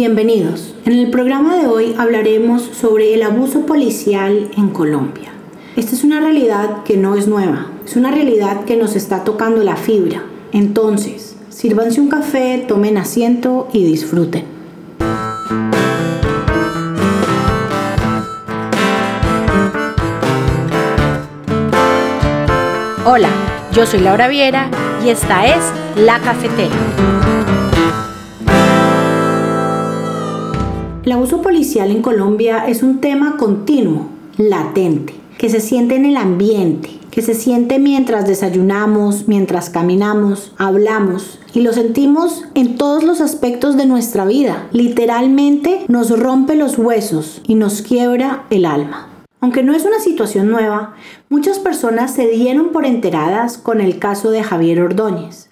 Bienvenidos. En el programa de hoy hablaremos sobre el abuso policial en Colombia. Esta es una realidad que no es nueva, es una realidad que nos está tocando la fibra. Entonces, sírvanse un café, tomen asiento y disfruten. Hola, yo soy Laura Viera y esta es La Cafetera. El abuso policial en Colombia es un tema continuo, latente que se siente en el ambiente, que se siente mientras desayunamos, mientras caminamos, hablamos y lo sentimos en todos los aspectos de nuestra vida. Literalmente nos rompe los huesos y nos quiebra el alma. Aunque no es una situación nueva, muchas personas se dieron por enteradas con el caso de Javier Ordóñez.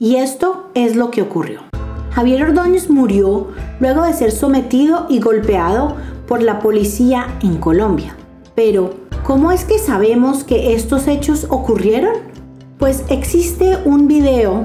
Y esto es lo que ocurrió. Javier Ordóñez murió luego de ser sometido y golpeado por la policía en Colombia. Pero, ¿Cómo es que sabemos que estos hechos ocurrieron? Pues existe un video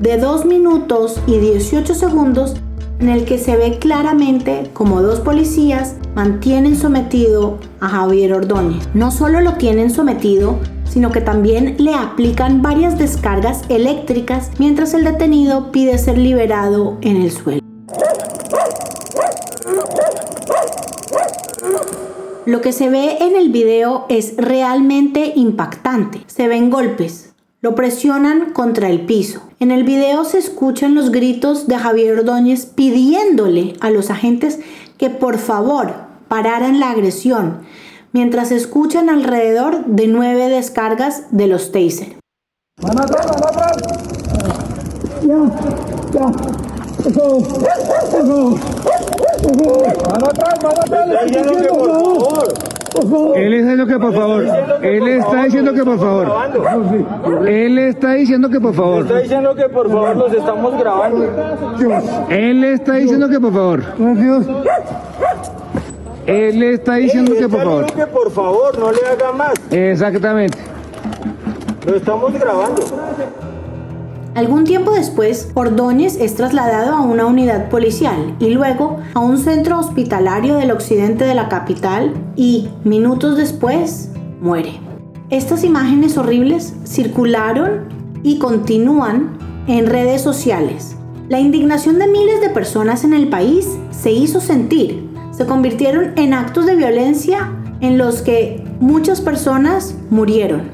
de 2 minutos y 18 segundos en el que se ve claramente como dos policías mantienen sometido a Javier Ordóñez. No solo lo tienen sometido, sino que también le aplican varias descargas eléctricas mientras el detenido pide ser liberado en el suelo. Lo que se ve en el video es realmente impactante. Se ven golpes, lo presionan contra el piso. En el video se escuchan los gritos de Javier Ordóñez pidiéndole a los agentes que por favor pararan la agresión, mientras escuchan alrededor de nueve descargas de los taser. Él está diciendo que por favor. Él está diciendo que por favor. Él está diciendo que por favor. Está diciendo que por favor los estamos grabando. Él está diciendo que por favor. Él está diciendo que por favor. que por favor no le haga más. Exactamente. Lo estamos grabando. Algún tiempo después, Ordóñez es trasladado a una unidad policial y luego a un centro hospitalario del occidente de la capital y, minutos después, muere. Estas imágenes horribles circularon y continúan en redes sociales. La indignación de miles de personas en el país se hizo sentir. Se convirtieron en actos de violencia en los que muchas personas murieron.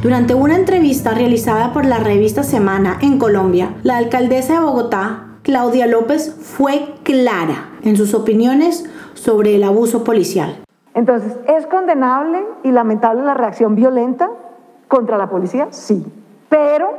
Durante una entrevista realizada por la revista Semana en Colombia, la alcaldesa de Bogotá, Claudia López, fue clara en sus opiniones sobre el abuso policial. Entonces, ¿es condenable y lamentable la reacción violenta contra la policía? Sí. Pero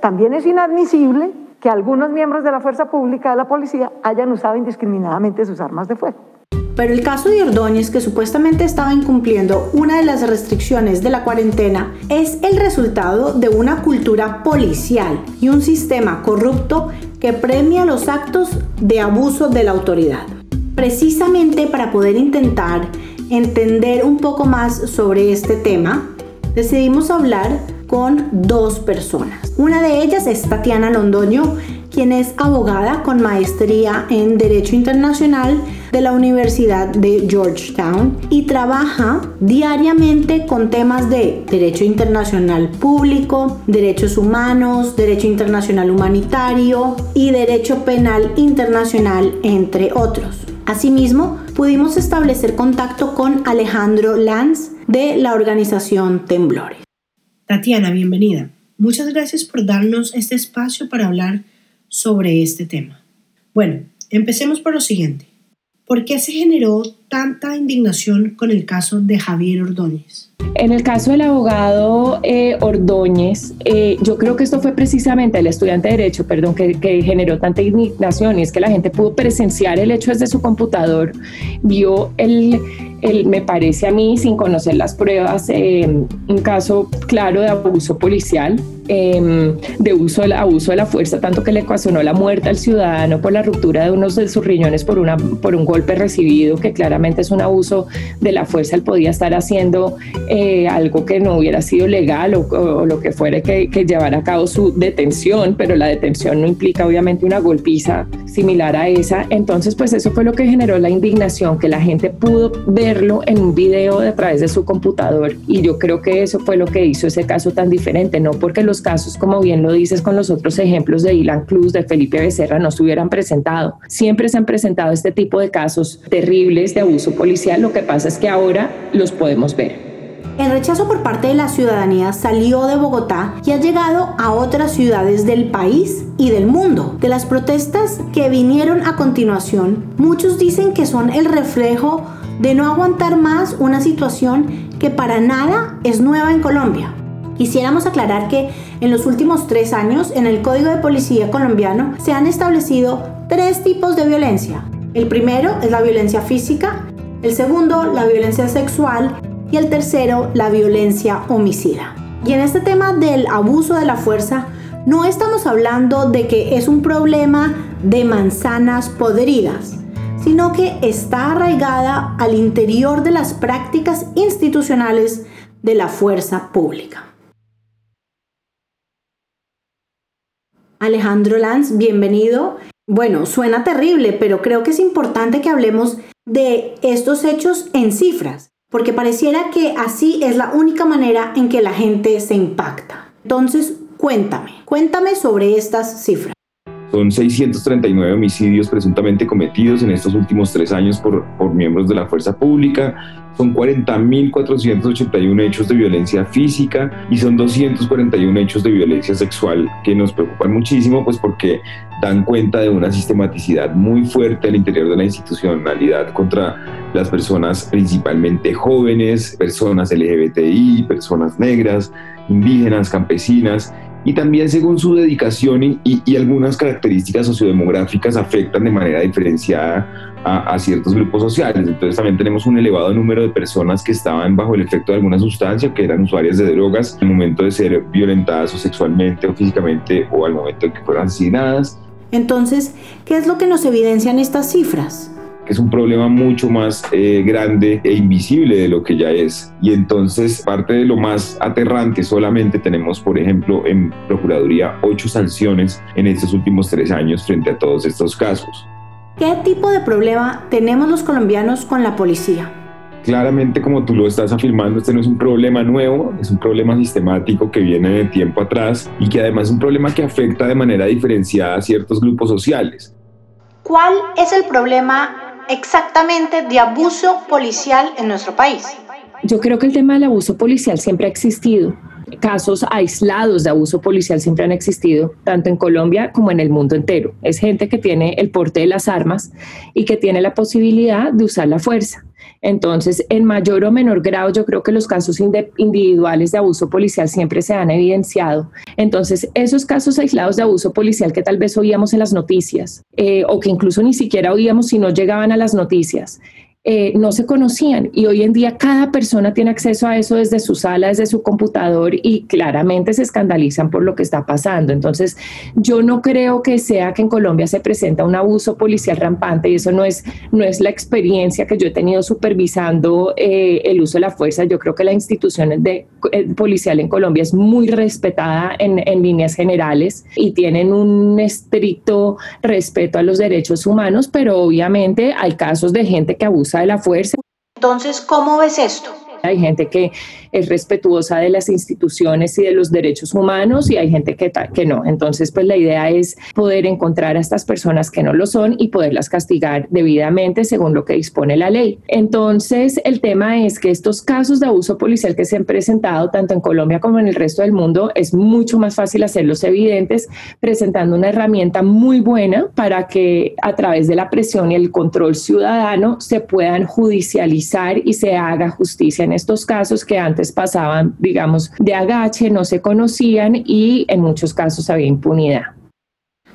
también es inadmisible que algunos miembros de la fuerza pública de la policía hayan usado indiscriminadamente sus armas de fuego. Pero el caso de Ordóñez, que supuestamente estaba incumpliendo una de las restricciones de la cuarentena, es el resultado de una cultura policial y un sistema corrupto que premia los actos de abuso de la autoridad. Precisamente para poder intentar entender un poco más sobre este tema, decidimos hablar con dos personas. Una de ellas es Tatiana Londoño, quien es abogada con maestría en Derecho Internacional de la Universidad de Georgetown y trabaja diariamente con temas de derecho internacional público, derechos humanos, derecho internacional humanitario y derecho penal internacional, entre otros. Asimismo, pudimos establecer contacto con Alejandro Lanz de la organización Temblores. Tatiana, bienvenida. Muchas gracias por darnos este espacio para hablar sobre este tema. Bueno, empecemos por lo siguiente. ¿Por qué se generó tanta indignación con el caso de Javier Ordóñez? En el caso del abogado eh, Ordóñez, eh, yo creo que esto fue precisamente el estudiante de Derecho, perdón, que, generó tanta indignación y es que la gente pudo presenciar el hecho desde su computador, vio el, me parece a mí, sin conocer las pruebas, eh, un caso claro de abuso policial, em, de uso del abuso de la fuerza, tanto que le ocasionó la muerte al ciudadano por la ruptura de uno de sus riñones por, una, por un golpe recibido que claramente es un abuso de la fuerza, él podía estar haciendo eh, algo que no hubiera sido legal o, lo que fuera que, que llevara a cabo su detención, pero la detención no implica obviamente una golpiza similar a esa. Entonces, pues eso fue lo que generó la indignación, que la gente pudo verlo en un video a través de su computador y yo creo que eso fue lo que hizo ese caso tan diferente, no porque los casos, como bien lo dices con los otros ejemplos de Ilan Cruz, de Felipe Becerra, no se hubieran presentado. Siempre se han presentado este tipo de casos terribles de abuso policial, lo que pasa es que ahora los podemos ver. El rechazo por parte de la ciudadanía salió de Bogotá y ha llegado a otras ciudades del país y del mundo. De las protestas que vinieron a continuación, muchos dicen que son el reflejo de no aguantar más una situación que para nada es nueva en Colombia. Quisiéramos aclarar que en los últimos tres años en el Código de Policía colombiano se han establecido tres tipos de violencia. El primero es la violencia física, el segundo la violencia sexual y el tercero, la violencia homicida. Y en este tema del abuso de la fuerza, no estamos hablando de que es un problema de manzanas podridas, sino que está arraigada al interior de las prácticas institucionales de la fuerza pública. Alejandro Lanz, bienvenido. Bueno, suena terrible, pero creo que es importante que hablemos de estos hechos en cifras porque pareciera que así es la única manera en que la gente se impacta. Entonces, cuéntame, cuéntame sobre estas cifras. Son 639 homicidios presuntamente cometidos en estos últimos tres años por, por miembros de la fuerza pública, son 40.481 hechos de violencia física y son 241 hechos de violencia sexual que nos preocupan muchísimo, pues porque dan cuenta de una sistematicidad muy fuerte al interior de la institucionalidad contra las personas principalmente jóvenes, personas LGBTI, personas negras, indígenas, campesinas y también según su dedicación y, algunas características sociodemográficas afectan de manera diferenciada a, ciertos grupos sociales. Entonces también tenemos un elevado número de personas que estaban bajo el efecto de alguna sustancia, que eran usuarias de drogas al momento de ser violentadas o sexualmente o físicamente o al momento de que fueran asesinadas. Entonces, ¿qué es lo que nos evidencian estas cifras? Que es un problema mucho más eh, grande e invisible de lo que ya es. Y entonces parte de lo más aterrante solamente tenemos, por ejemplo, en Procuraduría ocho sanciones en estos últimos tres años frente a todos estos casos. ¿Qué tipo de problema tenemos los colombianos con la policía? Claramente, como tú lo estás afirmando, este no es un problema nuevo, es un problema sistemático que viene de tiempo atrás y que además es un problema que afecta de manera diferenciada a ciertos grupos sociales. ¿Cuál es el problema exactamente de abuso policial en nuestro país? Yo creo que el tema del abuso policial siempre ha existido. Casos aislados de abuso policial siempre han existido, tanto en Colombia como en el mundo entero. Es gente que tiene el porte de las armas y que tiene la posibilidad de usar la fuerza. Entonces, en mayor o menor grado, yo creo que los casos individuales de abuso policial siempre se han evidenciado. Entonces, esos casos aislados de abuso policial que tal vez oíamos en las noticias eh, o que incluso ni siquiera oíamos si no llegaban a las noticias, eh, no se conocían y hoy en día cada persona tiene acceso a eso desde su sala, desde su computador y claramente se escandalizan por lo que está pasando. Entonces, yo no creo que sea que en Colombia se presenta un abuso policial rampante y eso no es, no es la experiencia que yo he tenido supervisando eh, el uso de la fuerza. Yo creo que la institución eh, policial en Colombia es muy respetada en, en líneas generales y tienen un estricto respeto a los derechos humanos, pero obviamente hay casos de gente que abusa de la fuerza. Entonces, ¿cómo ves esto? Hay gente que es respetuosa de las instituciones y de los derechos humanos y hay gente que, que no. Entonces, pues la idea es poder encontrar a estas personas que no lo son y poderlas castigar debidamente según lo que dispone la ley. Entonces, el tema es que estos casos de abuso policial que se han presentado tanto en Colombia como en el resto del mundo, es mucho más fácil hacerlos evidentes presentando una herramienta muy buena para que a través de la presión y el control ciudadano se puedan judicializar y se haga justicia en estos casos que antes pasaban, digamos, de agache, no se conocían y en muchos casos había impunidad.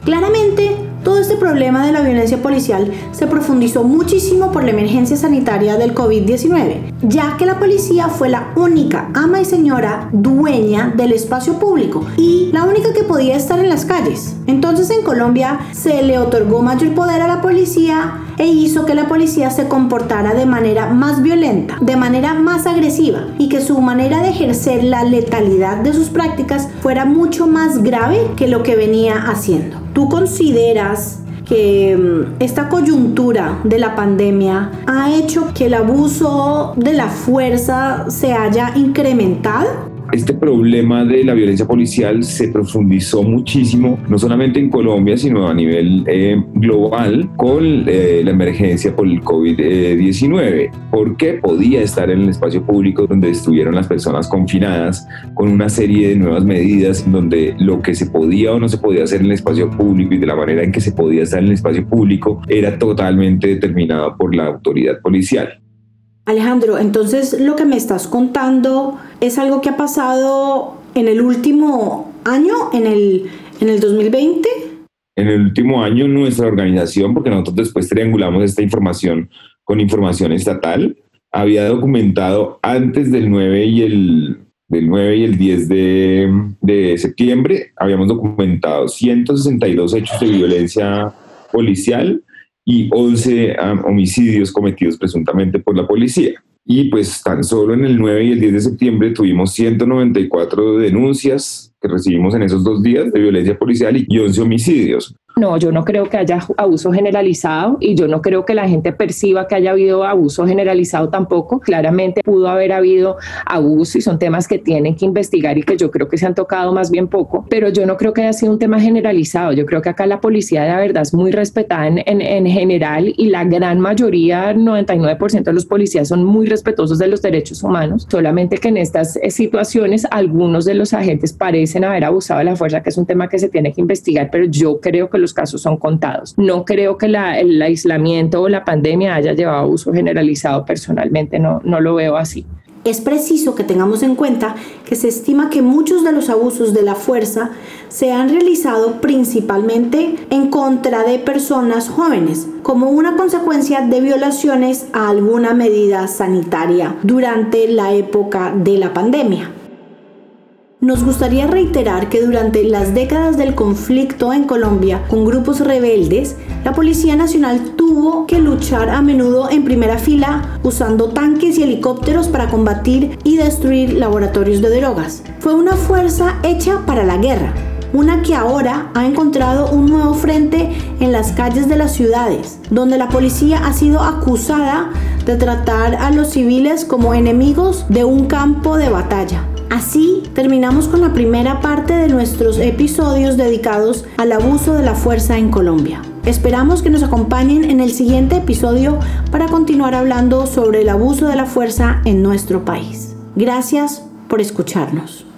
Claramente, Todo este problema de la violencia policial se profundizó muchísimo por la emergencia sanitaria del COVID-19, ya que la policía fue la única ama y señora dueña del espacio público y la única que podía estar en las calles. Entonces en Colombia se le otorgó mayor poder a la policía e hizo que la policía se comportara de manera más violenta, de manera más agresiva y que su manera de ejercer la letalidad de sus prácticas fuera mucho más grave que lo que venía haciendo. ¿Tú consideras que mm, esta coyuntura de la pandemia ha hecho que el abuso de la fuerza se haya incrementado? Este problema de la violencia policial se profundizó muchísimo, no solamente en Colombia, sino a nivel eh, global con eh, la emergencia por el COVID-19, porque podía estar en el espacio público donde estuvieron las personas confinadas con una serie de nuevas medidas donde lo que se podía o no se podía hacer en el espacio público y de la manera en que se podía estar en el espacio público era totalmente determinado por la autoridad policial. Alejandro, entonces lo que me estás contando es algo que ha pasado en el último año, en el, en el 2020. En el último año nuestra organización, porque nosotros después triangulamos esta información con información estatal, había documentado antes del 9 y el, del 9 y el 10 de, de septiembre, habíamos documentado 162 hechos de violencia policial y 11 ah, homicidios cometidos presuntamente por la policía. Y pues tan solo en el 9 y el 10 de septiembre tuvimos 194 denuncias que recibimos en esos dos días de violencia policial y 11 homicidios. No, yo no creo que haya abuso generalizado y yo no creo que la gente perciba que haya habido abuso generalizado tampoco. Claramente pudo haber habido abuso y son temas que tienen que investigar y que yo creo que se han tocado más bien poco, pero yo no creo que haya sido un tema generalizado. Yo creo que acá la policía de verdad es muy respetada en, en, general y la gran mayoría, 99% de los policías son muy respetuosos de los derechos humanos, solamente que en estas situaciones algunos de los agentes parecen haber abusado de la fuerza, que es un tema que se tiene que investigar, pero yo creo que los casos son contados. No creo que el aislamiento o la pandemia haya llevado a uso generalizado personalmente, no, no lo veo así. Es preciso que tengamos en cuenta que se estima que muchos de los abusos de la fuerza se han realizado principalmente en contra de personas jóvenes, como una consecuencia de violaciones a alguna medida sanitaria durante la época de la pandemia. Nos gustaría reiterar que durante las décadas del conflicto en Colombia con grupos rebeldes, la Policía Nacional tuvo que luchar a menudo en primera fila usando tanques y helicópteros para combatir y destruir laboratorios de drogas. Fue una fuerza hecha para la guerra, una que ahora ha encontrado un nuevo frente en las calles de las ciudades, donde la policía ha sido acusada de tratar a los civiles como enemigos de un campo de batalla. Así terminamos con la primera parte de nuestros episodios dedicados al abuso de la fuerza en Colombia. Esperamos que nos acompañen en el siguiente episodio para continuar hablando sobre el abuso de la fuerza en nuestro país. Gracias por escucharnos.